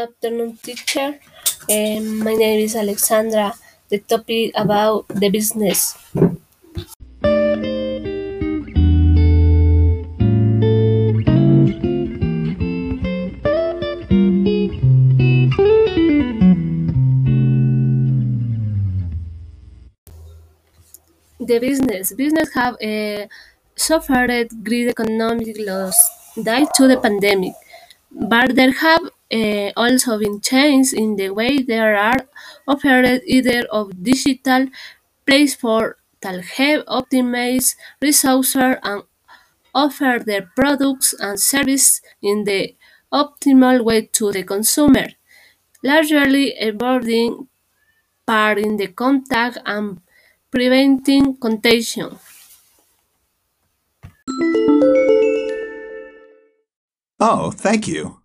afternoon, teacher. Um, my name is Alexandra. The topic about the business. The business business have uh, suffered great economic loss due to the pandemic, but there have uh, also been changes in the way they are offered either of digital platforms that have optimized resources and offer their products and services in the optimal way to the consumer, largely avoiding part in the contact and preventing contagion. Oh, thank you.